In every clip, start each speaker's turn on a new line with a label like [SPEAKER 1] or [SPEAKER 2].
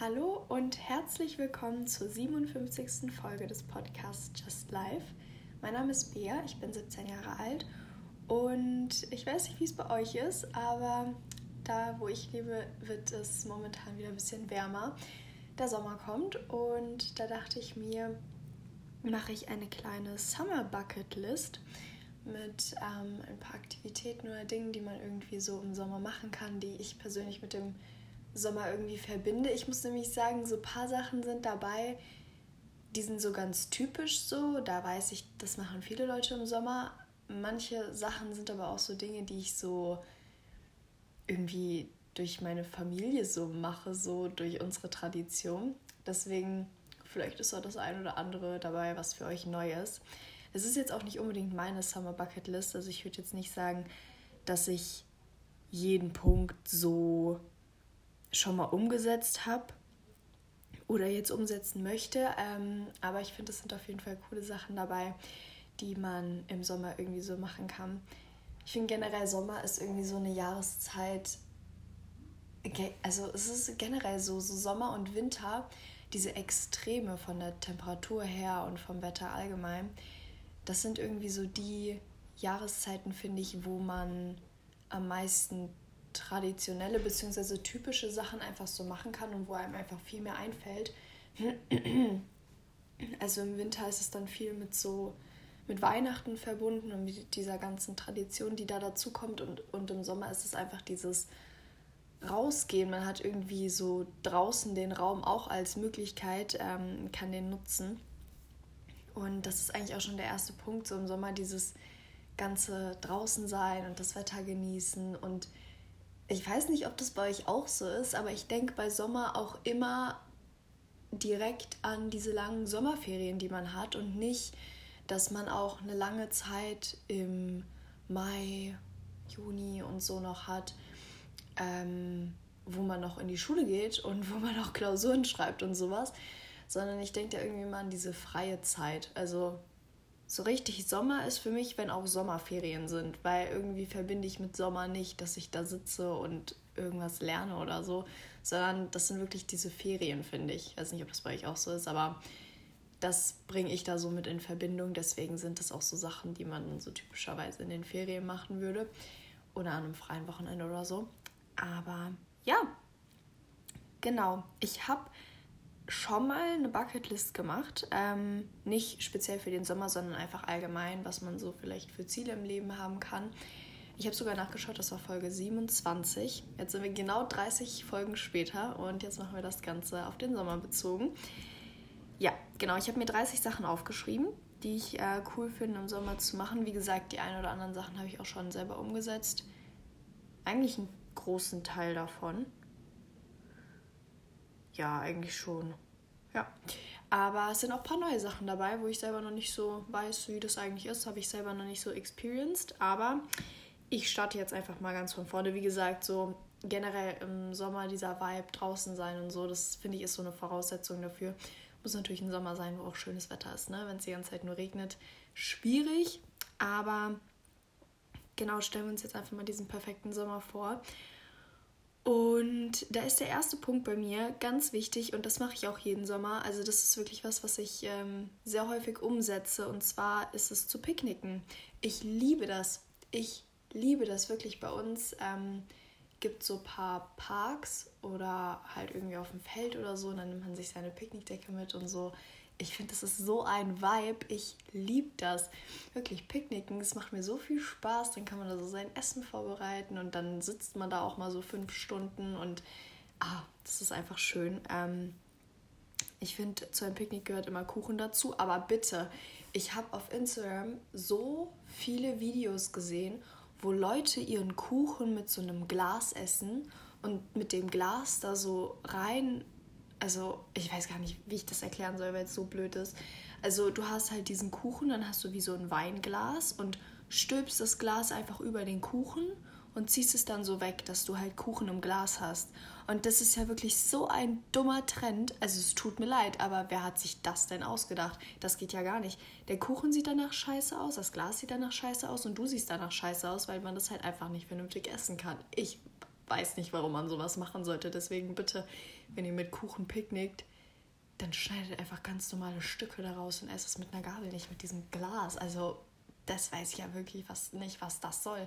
[SPEAKER 1] Hallo und herzlich willkommen zur 57. Folge des Podcasts Just Life. Mein Name ist Bea, ich bin 17 Jahre alt und ich weiß nicht, wie es bei euch ist, aber da, wo ich lebe, wird es momentan wieder ein bisschen wärmer. Der Sommer kommt und da dachte ich mir, mache ich eine kleine Summer Bucket List mit ähm, ein paar Aktivitäten oder Dingen, die man irgendwie so im Sommer machen kann, die ich persönlich mit dem Sommer irgendwie verbinde. Ich muss nämlich sagen, so ein paar Sachen sind dabei, die sind so ganz typisch so. Da weiß ich, das machen viele Leute im Sommer. Manche Sachen sind aber auch so Dinge, die ich so irgendwie durch meine Familie so mache, so durch unsere Tradition. Deswegen, vielleicht ist auch das ein oder andere dabei, was für euch neu ist. Es ist jetzt auch nicht unbedingt meine Summer Bucket List. Also ich würde jetzt nicht sagen, dass ich jeden Punkt so schon mal umgesetzt habe oder jetzt umsetzen möchte. Ähm, aber ich finde, es sind auf jeden Fall coole Sachen dabei, die man im Sommer irgendwie so machen kann. Ich finde generell Sommer ist irgendwie so eine Jahreszeit. Also es ist generell so, so Sommer und Winter, diese Extreme von der Temperatur her und vom Wetter allgemein, das sind irgendwie so die Jahreszeiten, finde ich, wo man am meisten traditionelle bzw. typische Sachen einfach so machen kann und wo einem einfach viel mehr einfällt. Also im Winter ist es dann viel mit so mit Weihnachten verbunden und mit dieser ganzen Tradition, die da dazu kommt und, und im Sommer ist es einfach dieses Rausgehen. Man hat irgendwie so draußen den Raum auch als Möglichkeit, ähm, kann den nutzen. Und das ist eigentlich auch schon der erste Punkt, so im Sommer dieses ganze draußen sein und das Wetter genießen und ich weiß nicht, ob das bei euch auch so ist, aber ich denke bei Sommer auch immer direkt an diese langen Sommerferien, die man hat und nicht, dass man auch eine lange Zeit im Mai, Juni und so noch hat, ähm, wo man noch in die Schule geht und wo man auch Klausuren schreibt und sowas, sondern ich denke da irgendwie mal an diese freie Zeit. Also so richtig Sommer ist für mich, wenn auch Sommerferien sind, weil irgendwie verbinde ich mit Sommer nicht, dass ich da sitze und irgendwas lerne oder so, sondern das sind wirklich diese Ferien, finde ich. Ich weiß nicht, ob das bei euch auch so ist, aber das bringe ich da so mit in Verbindung. Deswegen sind das auch so Sachen, die man so typischerweise in den Ferien machen würde oder an einem freien Wochenende oder so. Aber ja, genau. Ich habe schon mal eine Bucketlist gemacht. Ähm, nicht speziell für den Sommer, sondern einfach allgemein, was man so vielleicht für Ziele im Leben haben kann. Ich habe sogar nachgeschaut, das war Folge 27. Jetzt sind wir genau 30 Folgen später und jetzt machen wir das Ganze auf den Sommer bezogen. Ja, genau, ich habe mir 30 Sachen aufgeschrieben, die ich äh, cool finde im Sommer zu machen. Wie gesagt, die ein oder anderen Sachen habe ich auch schon selber umgesetzt. Eigentlich einen großen Teil davon. Ja, eigentlich schon. Ja. Aber es sind auch ein paar neue Sachen dabei, wo ich selber noch nicht so weiß, wie das eigentlich ist. Habe ich selber noch nicht so experienced. Aber ich starte jetzt einfach mal ganz von vorne. Wie gesagt, so generell im Sommer dieser Vibe draußen sein und so, das finde ich ist so eine Voraussetzung dafür. Muss natürlich ein Sommer sein, wo auch schönes Wetter ist, ne? Wenn es die ganze Zeit nur regnet, schwierig. Aber genau, stellen wir uns jetzt einfach mal diesen perfekten Sommer vor. Und da ist der erste Punkt bei mir ganz wichtig und das mache ich auch jeden Sommer. Also das ist wirklich was, was ich ähm, sehr häufig umsetze und zwar ist es zu picknicken. Ich liebe das. Ich liebe das wirklich bei uns. Ähm, gibt so ein paar Parks oder halt irgendwie auf dem Feld oder so und dann nimmt man sich seine Picknickdecke mit und so ich finde, das ist so ein Vibe. Ich liebe das. Wirklich, Picknicken, es macht mir so viel Spaß. Dann kann man da so sein Essen vorbereiten und dann sitzt man da auch mal so fünf Stunden und ah, das ist einfach schön. Ähm, ich finde, zu einem Picknick gehört immer Kuchen dazu, aber bitte, ich habe auf Instagram so viele Videos gesehen, wo Leute ihren Kuchen mit so einem Glas essen und mit dem Glas da so rein also ich weiß gar nicht, wie ich das erklären soll, weil es so blöd ist. Also du hast halt diesen Kuchen, dann hast du wie so ein Weinglas und stülpst das Glas einfach über den Kuchen und ziehst es dann so weg, dass du halt Kuchen im Glas hast. Und das ist ja wirklich so ein dummer Trend. Also es tut mir leid, aber wer hat sich das denn ausgedacht? Das geht ja gar nicht. Der Kuchen sieht danach scheiße aus, das Glas sieht danach scheiße aus und du siehst danach scheiße aus, weil man das halt einfach nicht vernünftig essen kann. Ich weiß nicht, warum man sowas machen sollte. Deswegen bitte wenn ihr mit Kuchen picknickt, dann schneidet einfach ganz normale Stücke daraus und esst es mit einer Gabel, nicht mit diesem Glas. Also, das weiß ich ja wirklich was, nicht, was das soll.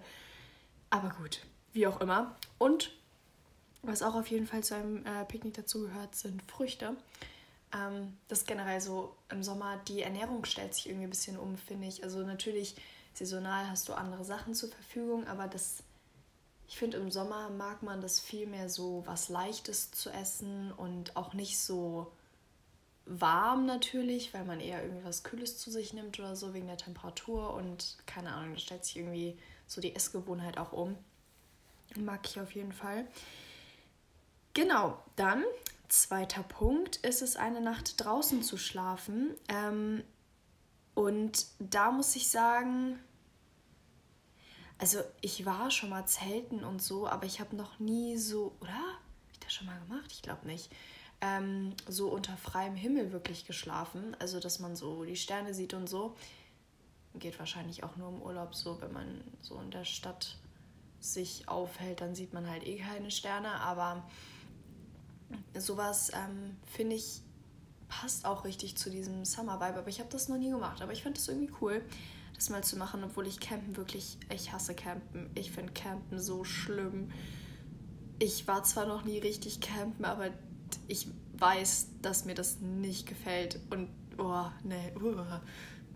[SPEAKER 1] Aber gut, wie auch immer. Und was auch auf jeden Fall zu einem äh, Picknick dazugehört, sind Früchte. Ähm, das ist generell so im Sommer, die Ernährung stellt sich irgendwie ein bisschen um, finde ich. Also natürlich, saisonal hast du andere Sachen zur Verfügung, aber das, ich finde, im Sommer mag man das viel mehr so was Leichtes zu essen und auch nicht so warm natürlich, weil man eher irgendwie was Kühles zu sich nimmt oder so wegen der Temperatur und keine Ahnung, da stellt sich irgendwie so die Essgewohnheit auch um. Mag ich auf jeden Fall. Genau, dann zweiter Punkt ist es, eine Nacht draußen zu schlafen. Ähm, und da muss ich sagen, also ich war schon mal zelten und so, aber ich habe noch nie so, oder? Habe ich das schon mal gemacht? Ich glaube nicht ähm, so unter freiem Himmel wirklich geschlafen. Also, dass man so die Sterne sieht und so. Geht wahrscheinlich auch nur im Urlaub so, wenn man so in der Stadt sich aufhält, dann sieht man halt eh keine Sterne. Aber sowas ähm, finde ich passt auch richtig zu diesem Summer-Vibe. Aber ich habe das noch nie gemacht. Aber ich finde das irgendwie cool, das mal zu machen, obwohl ich Campen wirklich, ich hasse Campen. Ich finde Campen so schlimm. Ich war zwar noch nie richtig campen, aber ich weiß, dass mir das nicht gefällt. Und, oh, nee, uh,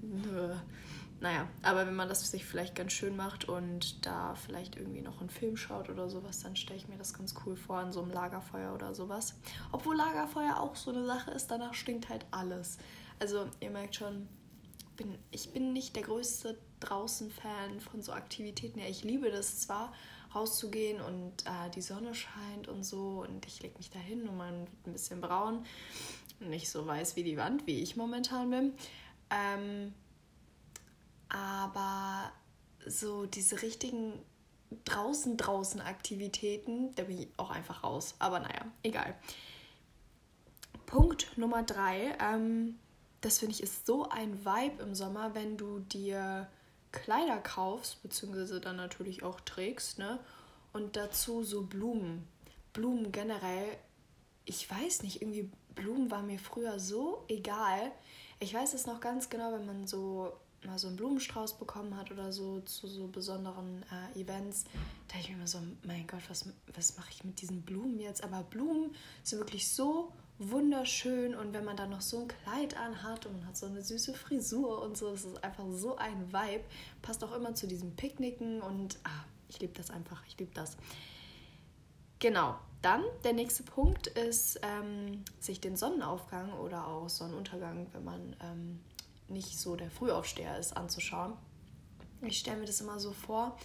[SPEAKER 1] uh. Naja, aber wenn man das sich vielleicht ganz schön macht und da vielleicht irgendwie noch einen Film schaut oder sowas, dann stelle ich mir das ganz cool vor an so einem Lagerfeuer oder sowas. Obwohl Lagerfeuer auch so eine Sache ist, danach stinkt halt alles. Also ihr merkt schon, bin, ich bin nicht der größte draußen Fan von so Aktivitäten. Ja, ich liebe das zwar, rauszugehen und äh, die Sonne scheint und so und ich lege mich da hin und man wird ein bisschen braun. Nicht so weiß wie die Wand, wie ich momentan bin. Ähm, aber so diese richtigen draußen draußen Aktivitäten, da bin ich auch einfach raus. Aber naja, egal. Punkt Nummer drei. Ähm, das finde ich ist so ein Vibe im Sommer, wenn du dir Kleider kaufst, beziehungsweise dann natürlich auch trägst, ne? Und dazu so Blumen. Blumen generell, ich weiß nicht, irgendwie Blumen war mir früher so egal. Ich weiß es noch ganz genau, wenn man so mal so einen Blumenstrauß bekommen hat oder so zu so besonderen äh, Events, da ich mir immer so, mein Gott, was, was mache ich mit diesen Blumen jetzt? Aber Blumen sind wirklich so wunderschön und wenn man dann noch so ein Kleid anhat und man hat so eine süße Frisur und so, das ist einfach so ein Vibe. Passt auch immer zu diesem Picknicken und ah, ich liebe das einfach, ich liebe das. Genau, dann der nächste Punkt ist, ähm, sich den Sonnenaufgang oder auch Sonnenuntergang, wenn man ähm, nicht so der Frühaufsteher ist, anzuschauen. Ich stelle mir das immer so vor,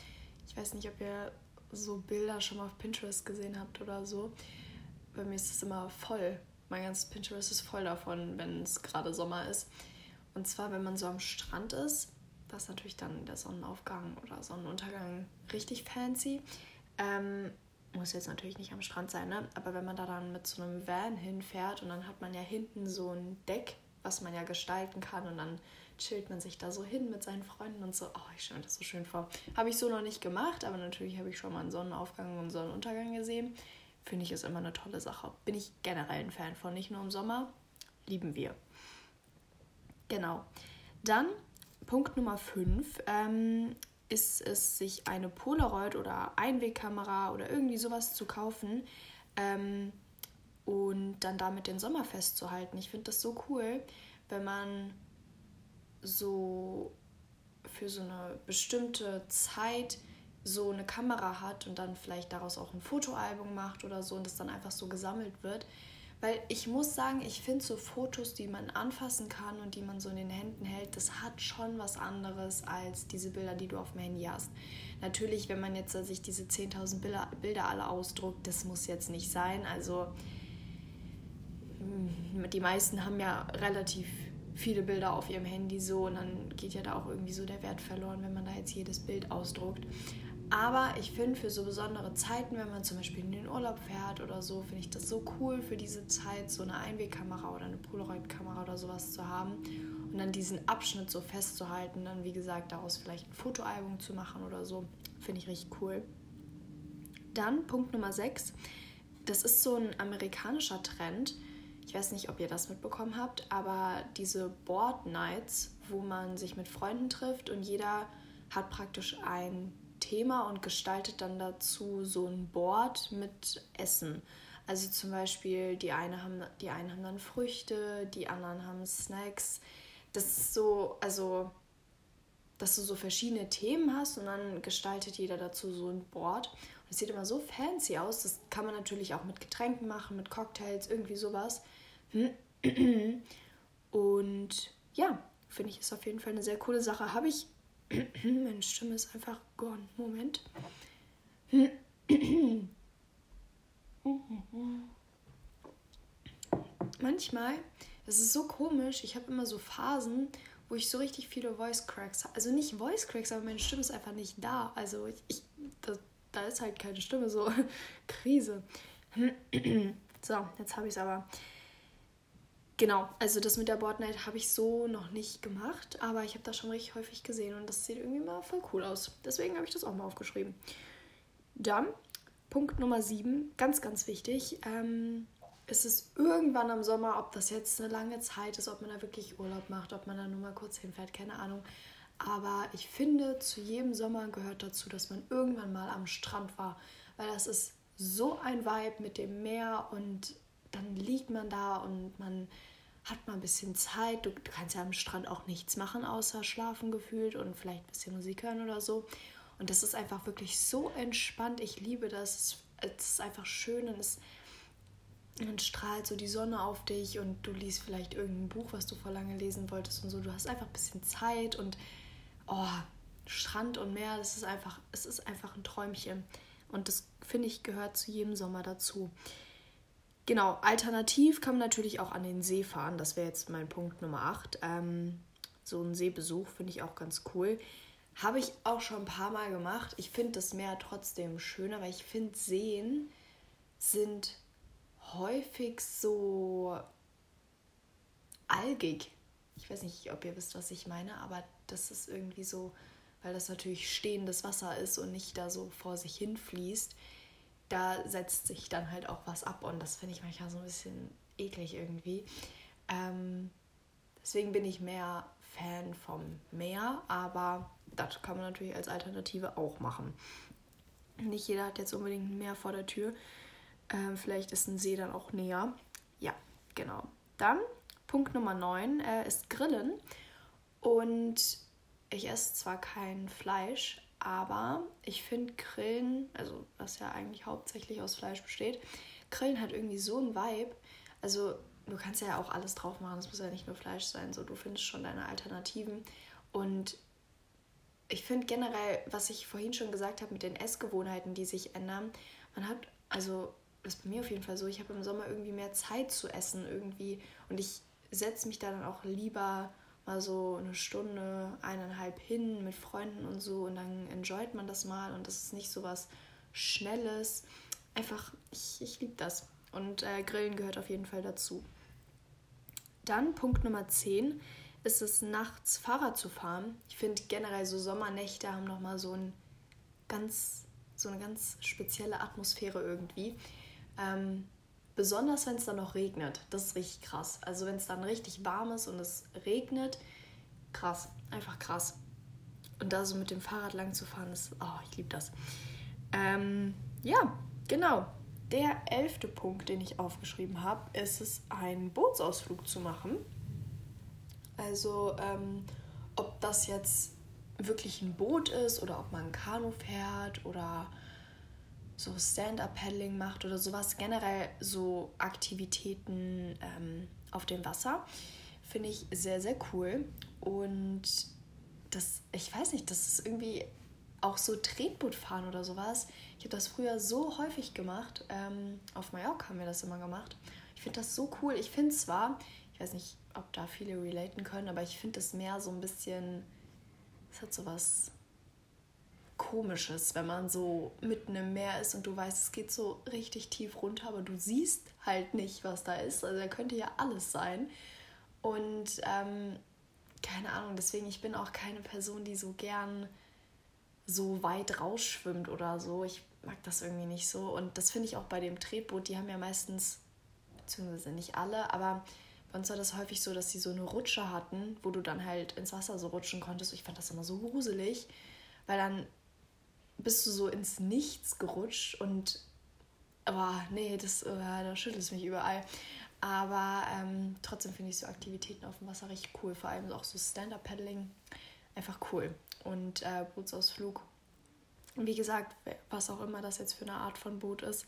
[SPEAKER 1] ich weiß nicht, ob ihr so Bilder schon mal auf Pinterest gesehen habt oder so. Bei mir ist das immer voll mein ganzes Pinterest ist voll davon, wenn es gerade Sommer ist. Und zwar, wenn man so am Strand ist, ist natürlich dann der Sonnenaufgang oder Sonnenuntergang richtig fancy. Ähm, muss jetzt natürlich nicht am Strand sein, ne? aber wenn man da dann mit so einem Van hinfährt und dann hat man ja hinten so ein Deck, was man ja gestalten kann und dann chillt man sich da so hin mit seinen Freunden und so. Oh, ich stelle mir das so schön vor. Habe ich so noch nicht gemacht, aber natürlich habe ich schon mal einen Sonnenaufgang und Sonnenuntergang gesehen finde ich ist immer eine tolle Sache. Bin ich generell ein Fan von, nicht nur im Sommer, lieben wir. Genau. Dann Punkt Nummer 5 ähm, ist es, sich eine Polaroid oder Einwegkamera oder irgendwie sowas zu kaufen ähm, und dann damit den Sommer festzuhalten. Ich finde das so cool, wenn man so für so eine bestimmte Zeit so eine Kamera hat und dann vielleicht daraus auch ein Fotoalbum macht oder so und das dann einfach so gesammelt wird. Weil ich muss sagen, ich finde so Fotos, die man anfassen kann und die man so in den Händen hält, das hat schon was anderes als diese Bilder, die du auf dem Handy hast. Natürlich, wenn man jetzt sich diese 10.000 Bilder, Bilder alle ausdruckt, das muss jetzt nicht sein. Also hm, die meisten haben ja relativ viele Bilder auf ihrem Handy so und dann geht ja da auch irgendwie so der Wert verloren, wenn man da jetzt jedes Bild ausdruckt. Aber ich finde für so besondere Zeiten, wenn man zum Beispiel in den Urlaub fährt oder so, finde ich das so cool für diese Zeit, so eine Einwegkamera oder eine Polaroid-Kamera oder sowas zu haben und dann diesen Abschnitt so festzuhalten, dann wie gesagt daraus vielleicht ein Fotoalbum zu machen oder so, finde ich richtig cool. Dann Punkt Nummer 6 das ist so ein amerikanischer Trend. Ich weiß nicht, ob ihr das mitbekommen habt, aber diese Board Nights, wo man sich mit Freunden trifft und jeder hat praktisch ein Thema und gestaltet dann dazu so ein Board mit Essen. Also zum Beispiel die, eine haben, die einen haben dann Früchte, die anderen haben Snacks. Das ist so, also, dass du so verschiedene Themen hast und dann gestaltet jeder dazu so ein Board. Und es sieht immer so fancy aus. Das kann man natürlich auch mit Getränken machen, mit Cocktails, irgendwie sowas. Und ja, finde ich, ist auf jeden Fall eine sehr coole Sache. Habe ich. Meine Stimme ist einfach gone. Moment. Manchmal, das ist so komisch, ich habe immer so Phasen, wo ich so richtig viele Voice Cracks habe. Also nicht Voice Cracks, aber meine Stimme ist einfach nicht da. Also ich, ich da, da ist halt keine Stimme, so Krise. so, jetzt habe ich es aber. Genau, also das mit der Boardnight habe ich so noch nicht gemacht, aber ich habe das schon richtig häufig gesehen und das sieht irgendwie mal voll cool aus. Deswegen habe ich das auch mal aufgeschrieben. Dann Punkt Nummer 7, ganz, ganz wichtig. Ähm, ist es irgendwann im Sommer, ob das jetzt eine lange Zeit ist, ob man da wirklich Urlaub macht, ob man da nur mal kurz hinfährt, keine Ahnung. Aber ich finde, zu jedem Sommer gehört dazu, dass man irgendwann mal am Strand war, weil das ist so ein Vibe mit dem Meer und dann liegt man da und man hat man ein bisschen Zeit. Du, du kannst ja am Strand auch nichts machen, außer schlafen gefühlt und vielleicht ein bisschen Musik hören oder so. Und das ist einfach wirklich so entspannt. Ich liebe das. Es ist einfach schön und es dann strahlt so die Sonne auf dich und du liest vielleicht irgendein Buch, was du vor lange lesen wolltest und so. Du hast einfach ein bisschen Zeit und oh, Strand und Meer, das ist einfach, es ist einfach ein Träumchen. Und das finde ich gehört zu jedem Sommer dazu. Genau, alternativ kann man natürlich auch an den See fahren. Das wäre jetzt mein Punkt Nummer 8. Ähm, so ein Seebesuch finde ich auch ganz cool. Habe ich auch schon ein paar Mal gemacht. Ich finde das Meer trotzdem schöner, weil ich finde, Seen sind häufig so algig. Ich weiß nicht, ob ihr wisst, was ich meine, aber das ist irgendwie so, weil das natürlich stehendes Wasser ist und nicht da so vor sich hin fließt da setzt sich dann halt auch was ab und das finde ich manchmal so ein bisschen eklig irgendwie. Ähm, deswegen bin ich mehr Fan vom Meer, aber das kann man natürlich als Alternative auch machen. Nicht jeder hat jetzt unbedingt ein Meer vor der Tür. Ähm, vielleicht ist ein See dann auch näher. Ja, genau. Dann Punkt Nummer 9 äh, ist Grillen. Und ich esse zwar kein Fleisch, aber ich finde Grillen, also was ja eigentlich hauptsächlich aus Fleisch besteht, Grillen hat irgendwie so einen Vibe. Also du kannst ja auch alles drauf machen, es muss ja nicht nur Fleisch sein, so du findest schon deine Alternativen. Und ich finde generell, was ich vorhin schon gesagt habe mit den Essgewohnheiten, die sich ändern, man hat, also das ist bei mir auf jeden Fall so, ich habe im Sommer irgendwie mehr Zeit zu essen irgendwie und ich setze mich da dann auch lieber mal so eine Stunde, eineinhalb hin mit Freunden und so und dann enjoyt man das mal und das ist nicht so was Schnelles. Einfach, ich, ich liebe das. Und äh, Grillen gehört auf jeden Fall dazu. Dann Punkt Nummer 10 ist es, nachts Fahrrad zu fahren. Ich finde generell so Sommernächte haben nochmal so, ein ganz, so eine ganz spezielle Atmosphäre irgendwie. Ähm, Besonders wenn es dann noch regnet. Das ist richtig krass. Also wenn es dann richtig warm ist und es regnet, krass. Einfach krass. Und da so mit dem Fahrrad lang zu fahren, ist, oh, ich liebe das. Ähm, ja, genau. Der elfte Punkt, den ich aufgeschrieben habe, ist es, einen Bootsausflug zu machen. Also, ähm, ob das jetzt wirklich ein Boot ist oder ob man ein Kanu fährt oder so Stand-up-Paddling macht oder sowas, generell so Aktivitäten ähm, auf dem Wasser, finde ich sehr, sehr cool. Und das, ich weiß nicht, das ist irgendwie auch so Tretbootfahren oder sowas. Ich habe das früher so häufig gemacht. Ähm, auf Mallorca haben wir das immer gemacht. Ich finde das so cool. Ich finde zwar, ich weiß nicht, ob da viele relaten können, aber ich finde das mehr so ein bisschen, es hat sowas Komisches, wenn man so mitten im Meer ist und du weißt, es geht so richtig tief runter, aber du siehst halt nicht, was da ist. Also da könnte ja alles sein. Und ähm, keine Ahnung, deswegen, ich bin auch keine Person, die so gern so weit rausschwimmt oder so. Ich mag das irgendwie nicht so. Und das finde ich auch bei dem Tretboot, die haben ja meistens, beziehungsweise nicht alle, aber bei uns war das häufig so, dass die so eine Rutsche hatten, wo du dann halt ins Wasser so rutschen konntest. Ich fand das immer so gruselig, weil dann bist du so ins Nichts gerutscht und aber nee, das, äh, da schüttelt es mich überall. Aber ähm, trotzdem finde ich so Aktivitäten auf dem Wasser richtig cool. Vor allem auch so Stand-Up-Paddling. Einfach cool. Und äh, Bootsausflug. Wie gesagt, was auch immer das jetzt für eine Art von Boot ist,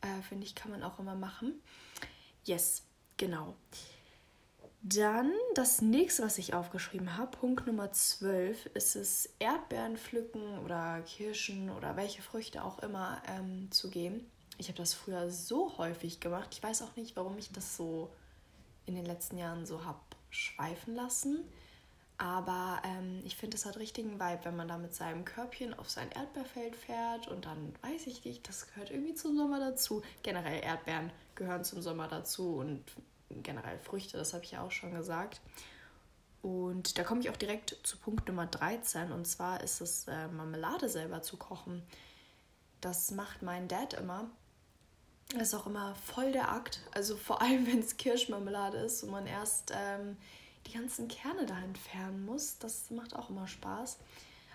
[SPEAKER 1] äh, finde ich, kann man auch immer machen. Yes, genau. Dann das nächste, was ich aufgeschrieben habe, Punkt Nummer 12, ist es Erdbeeren pflücken oder Kirschen oder welche Früchte auch immer ähm, zu gehen. Ich habe das früher so häufig gemacht. Ich weiß auch nicht, warum ich das so in den letzten Jahren so habe schweifen lassen. Aber ähm, ich finde, es hat richtigen Vibe, wenn man da mit seinem Körbchen auf sein Erdbeerfeld fährt und dann weiß ich nicht, das gehört irgendwie zum Sommer dazu. Generell Erdbeeren gehören zum Sommer dazu und generell Früchte, das habe ich ja auch schon gesagt. Und da komme ich auch direkt zu Punkt Nummer 13 und zwar ist es äh, Marmelade selber zu kochen. Das macht mein Dad immer. Das ist auch immer voll der Akt. Also vor allem, wenn es Kirschmarmelade ist und man erst ähm, die ganzen Kerne da entfernen muss. Das macht auch immer Spaß.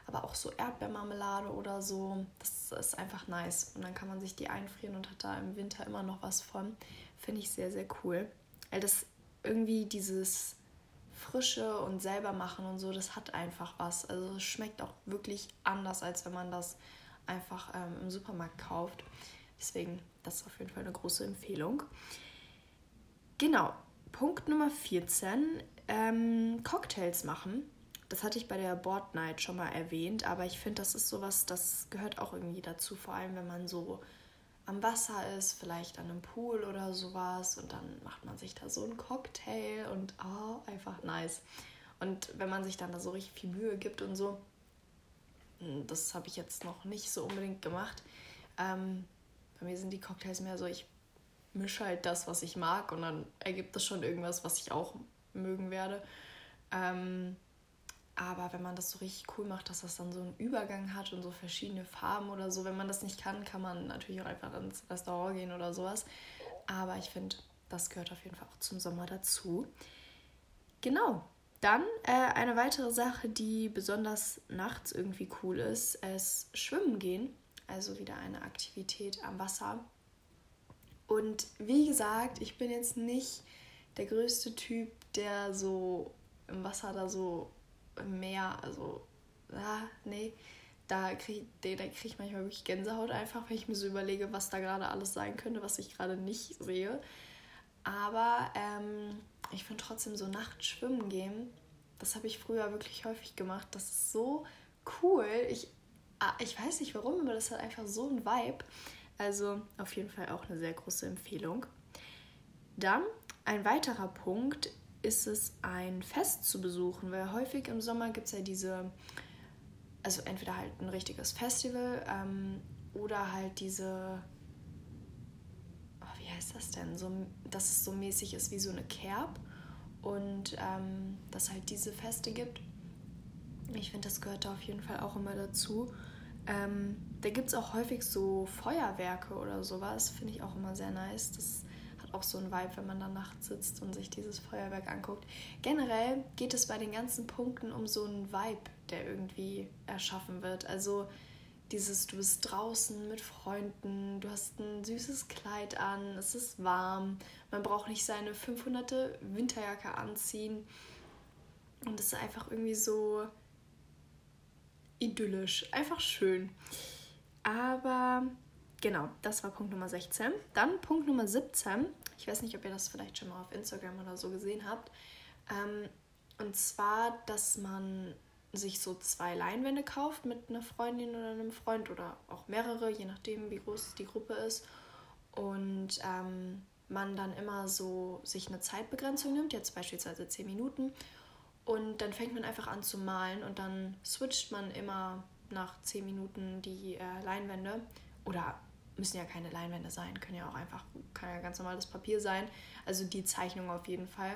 [SPEAKER 1] Aber auch so Erdbeermarmelade oder so, das ist einfach nice. Und dann kann man sich die einfrieren und hat da im Winter immer noch was von. Finde ich sehr, sehr cool. Weil das irgendwie dieses Frische und selber machen und so, das hat einfach was. Also es schmeckt auch wirklich anders, als wenn man das einfach ähm, im Supermarkt kauft. Deswegen, das ist auf jeden Fall eine große Empfehlung. Genau, Punkt Nummer 14, ähm, Cocktails machen. Das hatte ich bei der Board Night schon mal erwähnt, aber ich finde, das ist sowas, das gehört auch irgendwie dazu, vor allem wenn man so am Wasser ist, vielleicht an einem Pool oder sowas und dann macht man sich da so einen Cocktail und oh, einfach nice. Und wenn man sich dann da so richtig viel Mühe gibt und so, hm, das habe ich jetzt noch nicht so unbedingt gemacht. Ähm, bei mir sind die Cocktails mehr so, ich mische halt das, was ich mag und dann ergibt das schon irgendwas, was ich auch mögen werde. Ähm, aber wenn man das so richtig cool macht, dass das dann so einen Übergang hat und so verschiedene Farben oder so, wenn man das nicht kann, kann man natürlich auch einfach ins Restaurant gehen oder sowas. Aber ich finde, das gehört auf jeden Fall auch zum Sommer dazu. Genau. Dann äh, eine weitere Sache, die besonders nachts irgendwie cool ist, ist Schwimmen gehen. Also wieder eine Aktivität am Wasser. Und wie gesagt, ich bin jetzt nicht der größte Typ, der so im Wasser da so Meer, also, ah, nee, da kriege da krieg ich manchmal wirklich Gänsehaut einfach, wenn ich mir so überlege, was da gerade alles sein könnte, was ich gerade nicht sehe. Aber ähm, ich finde trotzdem so nachts schwimmen gehen, das habe ich früher wirklich häufig gemacht. Das ist so cool. Ich, ah, ich weiß nicht warum, aber das hat einfach so ein Vibe. Also auf jeden Fall auch eine sehr große Empfehlung. Dann ein weiterer Punkt ist es, ein Fest zu besuchen, weil häufig im Sommer gibt es ja diese, also entweder halt ein richtiges Festival ähm, oder halt diese, oh, wie heißt das denn, so, dass es so mäßig ist wie so eine Kerb und ähm, dass halt diese Feste gibt. Ich finde, das gehört da auf jeden Fall auch immer dazu. Ähm, da gibt es auch häufig so Feuerwerke oder sowas, finde ich auch immer sehr nice. Das auch so ein Vibe, wenn man da nachts sitzt und sich dieses Feuerwerk anguckt. Generell geht es bei den ganzen Punkten um so einen Vibe, der irgendwie erschaffen wird. Also dieses, du bist draußen mit Freunden, du hast ein süßes Kleid an, es ist warm, man braucht nicht seine 500. Winterjacke anziehen. Und es ist einfach irgendwie so idyllisch, einfach schön. Aber Genau, das war Punkt Nummer 16. Dann Punkt Nummer 17. Ich weiß nicht, ob ihr das vielleicht schon mal auf Instagram oder so gesehen habt. Ähm, und zwar, dass man sich so zwei Leinwände kauft mit einer Freundin oder einem Freund oder auch mehrere, je nachdem, wie groß die Gruppe ist. Und ähm, man dann immer so sich eine Zeitbegrenzung nimmt, jetzt beispielsweise 10 Minuten. Und dann fängt man einfach an zu malen und dann switcht man immer nach 10 Minuten die äh, Leinwände oder müssen ja keine Leinwände sein, können ja auch einfach, kann ja ganz normales Papier sein. Also die Zeichnung auf jeden Fall.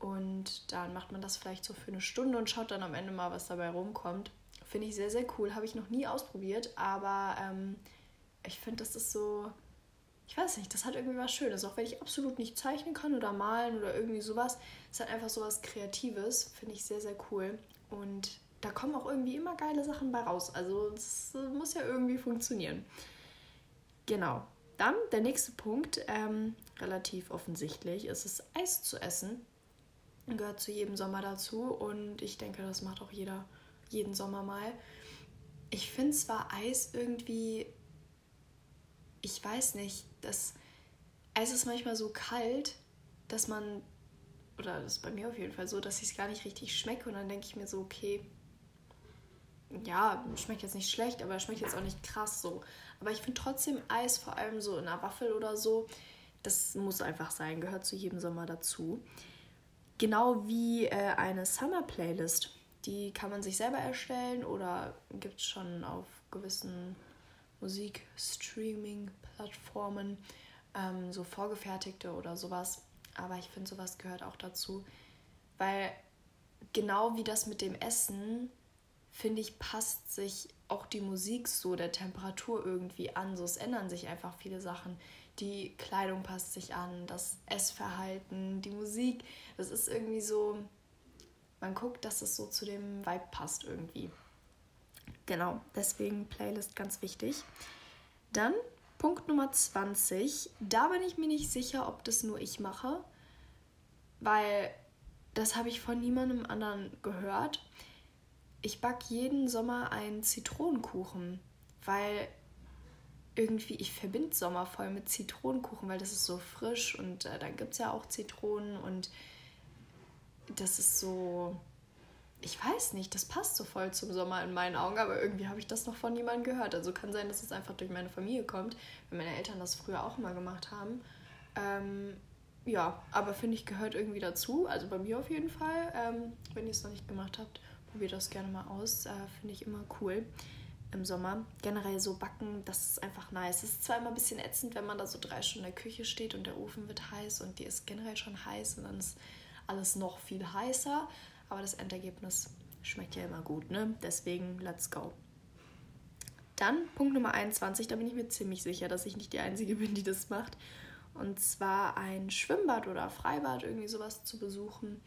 [SPEAKER 1] Und dann macht man das vielleicht so für eine Stunde und schaut dann am Ende mal, was dabei rumkommt. Finde ich sehr, sehr cool. Habe ich noch nie ausprobiert, aber ähm, ich finde, das ist so, ich weiß nicht, das hat irgendwie was Schönes. Auch wenn ich absolut nicht zeichnen kann oder malen oder irgendwie sowas, es hat einfach sowas Kreatives, finde ich sehr, sehr cool. Und da kommen auch irgendwie immer geile Sachen bei raus. Also es muss ja irgendwie funktionieren. Genau. Dann der nächste Punkt, ähm, relativ offensichtlich, ist es Eis zu essen. Gehört zu jedem Sommer dazu und ich denke, das macht auch jeder jeden Sommer mal. Ich finde zwar Eis irgendwie, ich weiß nicht, das Eis ist manchmal so kalt, dass man, oder das ist bei mir auf jeden Fall so, dass ich es gar nicht richtig schmecke und dann denke ich mir so, okay, ja, schmeckt jetzt nicht schlecht, aber schmeckt jetzt auch nicht krass so. Aber ich finde trotzdem Eis, vor allem so in einer Waffel oder so, das muss einfach sein, gehört zu jedem Sommer dazu. Genau wie äh, eine Summer Playlist. Die kann man sich selber erstellen oder gibt es schon auf gewissen Musikstreaming-Plattformen ähm, so vorgefertigte oder sowas. Aber ich finde, sowas gehört auch dazu. Weil genau wie das mit dem Essen finde ich, passt sich auch die Musik so der Temperatur irgendwie an. So, es ändern sich einfach viele Sachen. Die Kleidung passt sich an, das Essverhalten, die Musik. Das ist irgendwie so, man guckt, dass es so zu dem Vibe passt irgendwie. Genau, deswegen Playlist ganz wichtig. Dann Punkt Nummer 20. Da bin ich mir nicht sicher, ob das nur ich mache, weil das habe ich von niemandem anderen gehört ich backe jeden Sommer einen Zitronenkuchen, weil irgendwie, ich verbinde Sommer voll mit Zitronenkuchen, weil das ist so frisch und äh, dann gibt es ja auch Zitronen und das ist so, ich weiß nicht, das passt so voll zum Sommer in meinen Augen, aber irgendwie habe ich das noch von niemandem gehört. Also kann sein, dass es einfach durch meine Familie kommt, wenn meine Eltern das früher auch immer gemacht haben. Ähm, ja, aber finde ich, gehört irgendwie dazu. Also bei mir auf jeden Fall, ähm, wenn ihr es noch nicht gemacht habt probiert das gerne mal aus. Äh, Finde ich immer cool im Sommer. Generell so backen, das ist einfach nice. Es ist zwar immer ein bisschen ätzend, wenn man da so drei Stunden in der Küche steht und der Ofen wird heiß und die ist generell schon heiß und dann ist alles noch viel heißer. Aber das Endergebnis schmeckt ja immer gut, ne? Deswegen, let's go. Dann Punkt Nummer 21, da bin ich mir ziemlich sicher, dass ich nicht die Einzige bin, die das macht. Und zwar ein Schwimmbad oder Freibad, irgendwie sowas zu besuchen.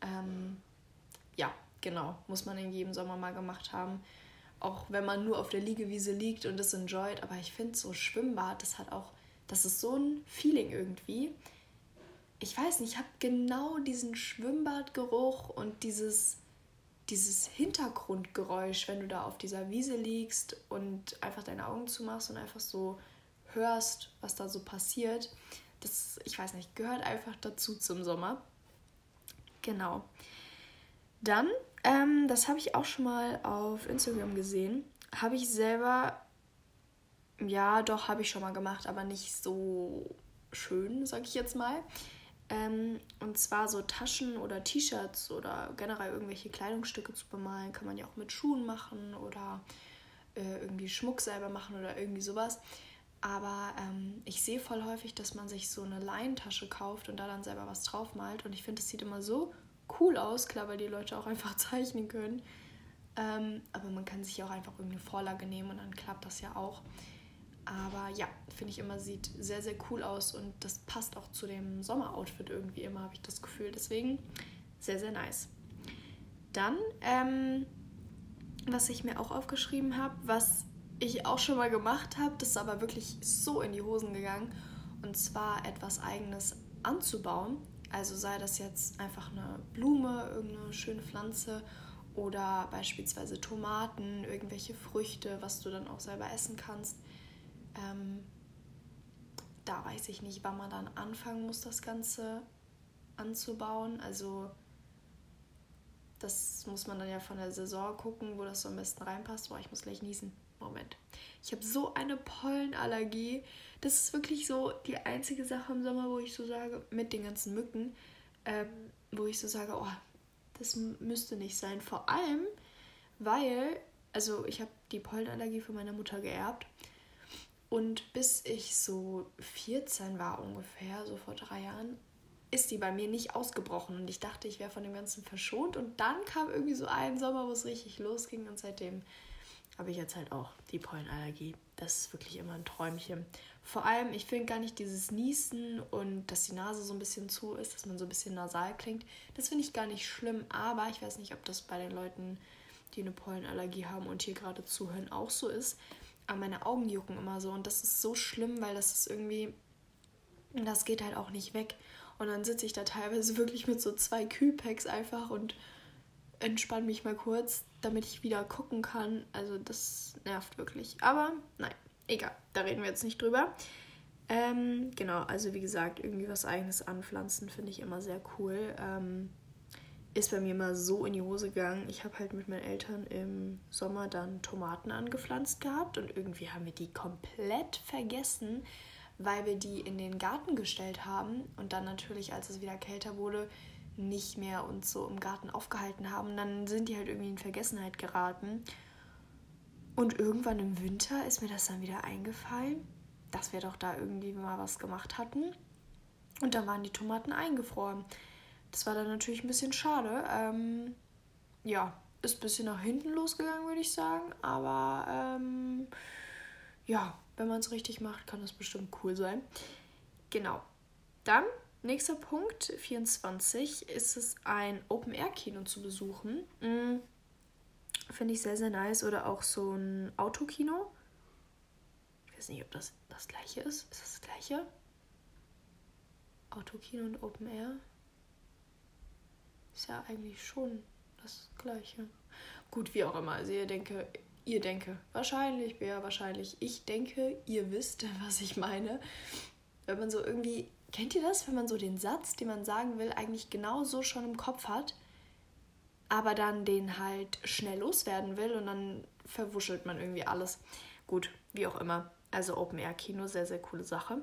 [SPEAKER 1] Ähm, ja, genau, muss man in jedem Sommer mal gemacht haben. Auch wenn man nur auf der Liegewiese liegt und es enjoyt. Aber ich finde so Schwimmbad, das hat auch, das ist so ein Feeling irgendwie. Ich weiß nicht, ich habe genau diesen Schwimmbadgeruch und dieses, dieses Hintergrundgeräusch, wenn du da auf dieser Wiese liegst und einfach deine Augen zumachst und einfach so hörst, was da so passiert. Das, ich weiß nicht, gehört einfach dazu zum Sommer. Genau. Dann ähm, das habe ich auch schon mal auf Instagram gesehen. Habe ich selber, ja, doch, habe ich schon mal gemacht, aber nicht so schön, sage ich jetzt mal. Ähm, und zwar so Taschen oder T-Shirts oder generell irgendwelche Kleidungsstücke zu bemalen, kann man ja auch mit Schuhen machen oder äh, irgendwie Schmuck selber machen oder irgendwie sowas. Aber ähm, ich sehe voll häufig, dass man sich so eine Leintasche kauft und da dann selber was drauf malt. Und ich finde, es sieht immer so cool aus, klar, weil die Leute auch einfach zeichnen können. Ähm, aber man kann sich auch einfach irgendeine Vorlage nehmen und dann klappt das ja auch. Aber ja, finde ich immer, sieht sehr, sehr cool aus und das passt auch zu dem Sommeroutfit irgendwie immer, habe ich das Gefühl. Deswegen sehr, sehr nice. Dann, ähm, was ich mir auch aufgeschrieben habe, was ich auch schon mal gemacht habe, das ist aber wirklich so in die Hosen gegangen. Und zwar etwas Eigenes anzubauen. Also sei das jetzt einfach eine Blume, irgendeine schöne Pflanze oder beispielsweise Tomaten, irgendwelche Früchte, was du dann auch selber essen kannst. Ähm, da weiß ich nicht, wann man dann anfangen muss, das Ganze anzubauen. Also das muss man dann ja von der Saison gucken, wo das so am besten reinpasst. Boah, ich muss gleich niesen. Moment. Ich habe so eine Pollenallergie. Das ist wirklich so die einzige Sache im Sommer, wo ich so sage, mit den ganzen Mücken, ähm, wo ich so sage, oh, das müsste nicht sein. Vor allem, weil, also ich habe die Pollenallergie von meiner Mutter geerbt. Und bis ich so 14 war ungefähr, so vor drei Jahren, ist die bei mir nicht ausgebrochen. Und ich dachte, ich wäre von dem Ganzen verschont. Und dann kam irgendwie so ein Sommer, wo es richtig losging. Und seitdem habe ich jetzt halt auch die Pollenallergie. Das ist wirklich immer ein Träumchen. Vor allem, ich finde gar nicht dieses Niesen und dass die Nase so ein bisschen zu ist, dass man so ein bisschen nasal klingt. Das finde ich gar nicht schlimm, aber ich weiß nicht, ob das bei den Leuten, die eine Pollenallergie haben und hier gerade zuhören, auch so ist. Aber meine Augen jucken immer so und das ist so schlimm, weil das ist irgendwie, das geht halt auch nicht weg. Und dann sitze ich da teilweise wirklich mit so zwei Kühlpacks einfach und entspanne mich mal kurz, damit ich wieder gucken kann. Also das nervt wirklich. Aber nein, egal, da reden wir jetzt nicht drüber. Ähm, genau, also wie gesagt, irgendwie was eigenes anpflanzen finde ich immer sehr cool. Ähm, ist bei mir immer so in die Hose gegangen. Ich habe halt mit meinen Eltern im Sommer dann Tomaten angepflanzt gehabt und irgendwie haben wir die komplett vergessen, weil wir die in den Garten gestellt haben und dann natürlich, als es wieder kälter wurde, nicht mehr uns so im Garten aufgehalten haben. Dann sind die halt irgendwie in Vergessenheit geraten. Und irgendwann im Winter ist mir das dann wieder eingefallen, dass wir doch da irgendwie mal was gemacht hatten. Und dann waren die Tomaten eingefroren. Das war dann natürlich ein bisschen schade. Ähm, ja, ist ein bisschen nach hinten losgegangen, würde ich sagen. Aber ähm, ja, wenn man es richtig macht, kann das bestimmt cool sein. Genau. Dann Nächster Punkt, 24, ist es ein Open-Air-Kino zu besuchen. Mhm. Finde ich sehr, sehr nice. Oder auch so ein Autokino. Ich weiß nicht, ob das das gleiche ist. Ist das das gleiche? Autokino und Open Air? Ist ja eigentlich schon das gleiche. Gut, wie auch immer. Also ihr denke, ihr denke, wahrscheinlich, wer wahrscheinlich, ich denke, ihr wisst, was ich meine. Wenn man so irgendwie Kennt ihr das, wenn man so den Satz, den man sagen will, eigentlich genau so schon im Kopf hat, aber dann den halt schnell loswerden will und dann verwuschelt man irgendwie alles. Gut, wie auch immer. Also Open Air Kino, sehr, sehr coole Sache.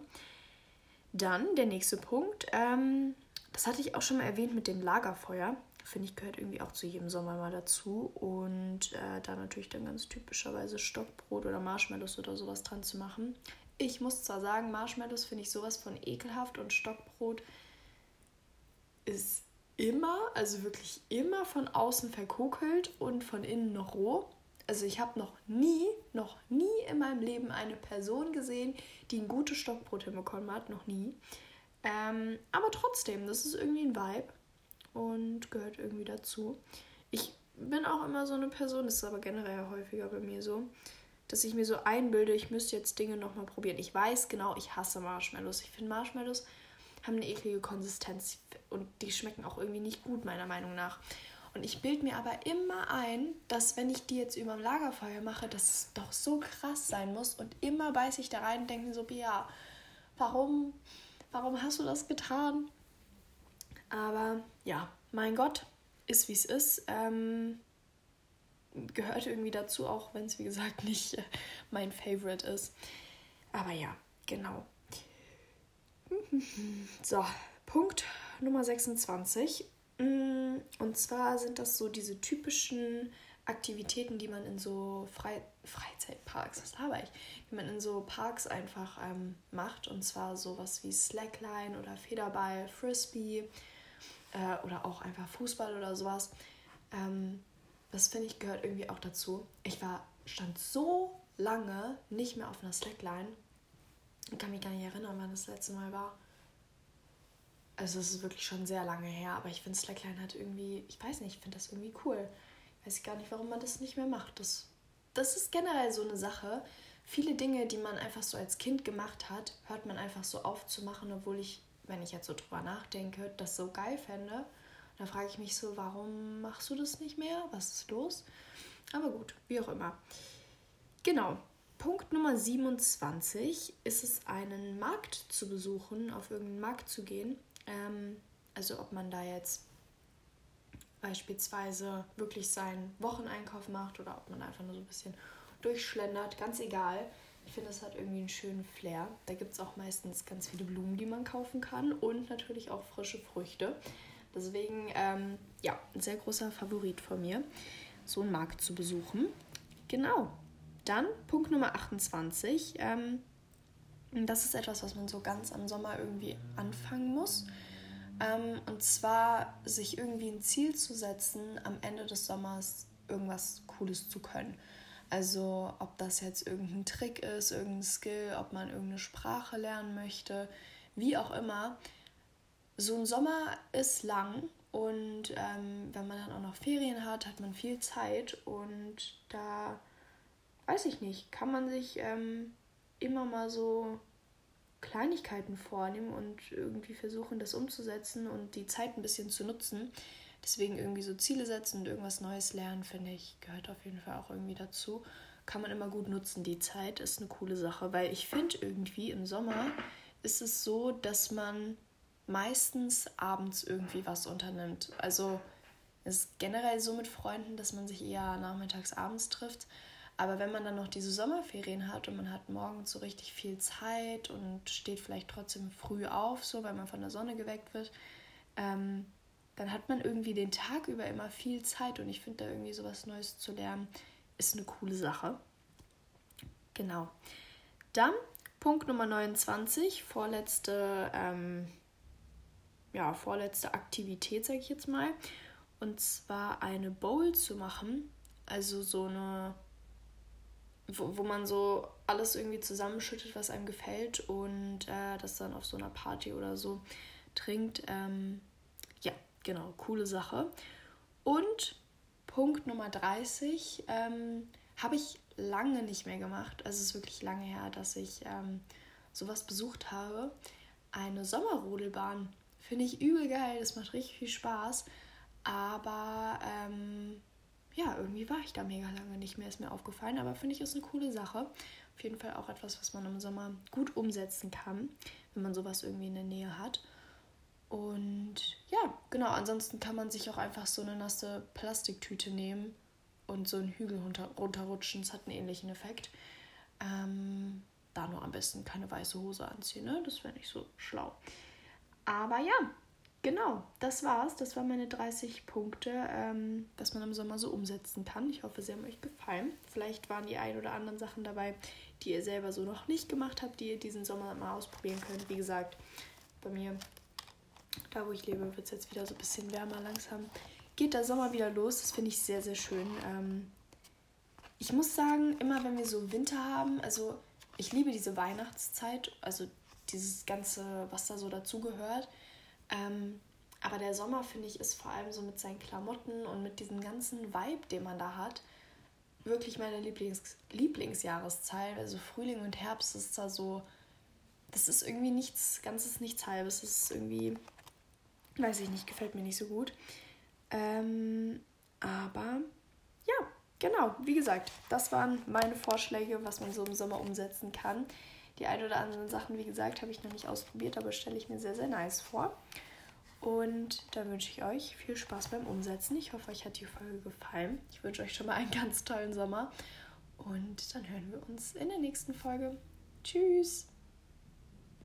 [SPEAKER 1] Dann der nächste Punkt. Ähm, das hatte ich auch schon mal erwähnt mit dem Lagerfeuer. Finde ich, gehört irgendwie auch zu jedem Sommer mal dazu. Und äh, da natürlich dann ganz typischerweise Stockbrot oder Marshmallows oder sowas dran zu machen. Ich muss zwar sagen, Marshmallows finde ich sowas von ekelhaft und Stockbrot ist immer, also wirklich immer von außen verkokelt und von innen noch roh. Also ich habe noch nie, noch nie in meinem Leben eine Person gesehen, die ein gutes Stockbrot hinbekommen hat, noch nie. Ähm, aber trotzdem, das ist irgendwie ein Vibe und gehört irgendwie dazu. Ich bin auch immer so eine Person, das ist aber generell häufiger bei mir so dass ich mir so einbilde, ich müsste jetzt Dinge nochmal probieren. Ich weiß genau, ich hasse Marshmallows. Ich finde Marshmallows haben eine eklige Konsistenz und die schmecken auch irgendwie nicht gut, meiner Meinung nach. Und ich bilde mir aber immer ein, dass wenn ich die jetzt über dem Lagerfeuer mache, dass es doch so krass sein muss. Und immer beiße ich da rein und denke so, ja, warum, warum hast du das getan? Aber ja, mein Gott, ist wie es ist. Ähm, gehört irgendwie dazu, auch wenn es wie gesagt nicht äh, mein Favorite ist. Aber ja, genau. So, Punkt Nummer 26. Mm, und zwar sind das so diese typischen Aktivitäten, die man in so Fre Freizeitparks, was habe ich, die man in so Parks einfach ähm, macht. Und zwar sowas wie Slackline oder Federball, Frisbee äh, oder auch einfach Fußball oder sowas. Ähm, das finde ich gehört irgendwie auch dazu. Ich war, stand so lange nicht mehr auf einer Slackline. Ich kann mich gar nicht erinnern, wann das letzte Mal war. Also es ist wirklich schon sehr lange her, aber ich finde Slackline hat irgendwie, ich weiß nicht, ich finde das irgendwie cool. Ich weiß gar nicht, warum man das nicht mehr macht. Das, das ist generell so eine Sache. Viele Dinge, die man einfach so als Kind gemacht hat, hört man einfach so auf zu machen, obwohl ich, wenn ich jetzt so drüber nachdenke, das so geil fände. Da frage ich mich so, warum machst du das nicht mehr? Was ist los? Aber gut, wie auch immer. Genau. Punkt Nummer 27 ist es, einen Markt zu besuchen, auf irgendeinen Markt zu gehen. Ähm, also ob man da jetzt beispielsweise wirklich seinen Wocheneinkauf macht oder ob man einfach nur so ein bisschen durchschlendert, ganz egal. Ich finde, das hat irgendwie einen schönen Flair. Da gibt es auch meistens ganz viele Blumen, die man kaufen kann und natürlich auch frische Früchte. Deswegen, ähm, ja, ein sehr großer Favorit von mir, so einen Markt zu besuchen. Genau. Dann Punkt Nummer 28. Ähm, das ist etwas, was man so ganz am Sommer irgendwie anfangen muss. Ähm, und zwar sich irgendwie ein Ziel zu setzen, am Ende des Sommers irgendwas Cooles zu können. Also ob das jetzt irgendein Trick ist, irgendein Skill, ob man irgendeine Sprache lernen möchte, wie auch immer. So ein Sommer ist lang und ähm, wenn man dann auch noch Ferien hat, hat man viel Zeit und da weiß ich nicht, kann man sich ähm, immer mal so Kleinigkeiten vornehmen und irgendwie versuchen, das umzusetzen und die Zeit ein bisschen zu nutzen. Deswegen irgendwie so Ziele setzen und irgendwas Neues lernen, finde ich, gehört auf jeden Fall auch irgendwie dazu. Kann man immer gut nutzen, die Zeit ist eine coole Sache, weil ich finde irgendwie im Sommer ist es so, dass man meistens abends irgendwie was unternimmt. Also es ist generell so mit Freunden, dass man sich eher nachmittags abends trifft. Aber wenn man dann noch diese Sommerferien hat und man hat morgens so richtig viel Zeit und steht vielleicht trotzdem früh auf, so weil man von der Sonne geweckt wird, ähm, dann hat man irgendwie den Tag über immer viel Zeit und ich finde da irgendwie sowas Neues zu lernen, ist eine coole Sache. Genau. Dann Punkt Nummer 29, vorletzte, ähm, ja, vorletzte Aktivität, sage ich jetzt mal. Und zwar eine Bowl zu machen. Also so eine wo, wo man so alles irgendwie zusammenschüttet, was einem gefällt und äh, das dann auf so einer Party oder so trinkt. Ähm, ja, genau, coole Sache. Und Punkt Nummer 30 ähm, habe ich lange nicht mehr gemacht. Also es ist wirklich lange her, dass ich ähm, sowas besucht habe. Eine Sommerrodelbahn. Finde ich übel geil, das macht richtig viel Spaß. Aber ähm, ja, irgendwie war ich da mega lange nicht mehr, ist mir aufgefallen, aber finde ich ist eine coole Sache. Auf jeden Fall auch etwas, was man im Sommer gut umsetzen kann, wenn man sowas irgendwie in der Nähe hat. Und ja, genau, ansonsten kann man sich auch einfach so eine nasse Plastiktüte nehmen und so einen Hügel runter, runterrutschen. Das hat einen ähnlichen Effekt. Ähm, da nur am besten keine weiße Hose anziehen, ne? Das wäre nicht so schlau. Aber ja, Genau, das war's. Das waren meine 30 Punkte, ähm, was man im Sommer so umsetzen kann. Ich hoffe, sie haben euch gefallen. Vielleicht waren die ein oder anderen Sachen dabei, die ihr selber so noch nicht gemacht habt, die ihr diesen Sommer mal ausprobieren könnt. Wie gesagt, bei mir, da wo ich lebe, wird es jetzt wieder so ein bisschen wärmer langsam. Geht der Sommer wieder los. Das finde ich sehr, sehr schön. Ähm, ich muss sagen, immer wenn wir so Winter haben, also ich liebe diese Weihnachtszeit, also dieses Ganze, was da so dazugehört. Ähm, aber der Sommer, finde ich, ist vor allem so mit seinen Klamotten und mit diesem ganzen Vibe, den man da hat, wirklich meine Lieblings Lieblingsjahreszeit. Also Frühling und Herbst ist da so, das ist irgendwie nichts, ganzes nichts halbes. Das ist irgendwie, weiß ich nicht, gefällt mir nicht so gut. Ähm, aber ja, genau, wie gesagt, das waren meine Vorschläge, was man so im Sommer umsetzen kann. Die ein oder anderen Sachen, wie gesagt, habe ich noch nicht ausprobiert, aber stelle ich mir sehr, sehr nice vor. Und dann wünsche ich euch viel Spaß beim Umsetzen. Ich hoffe, euch hat die Folge gefallen. Ich wünsche euch schon mal einen ganz tollen Sommer. Und dann hören wir uns in der nächsten Folge. Tschüss!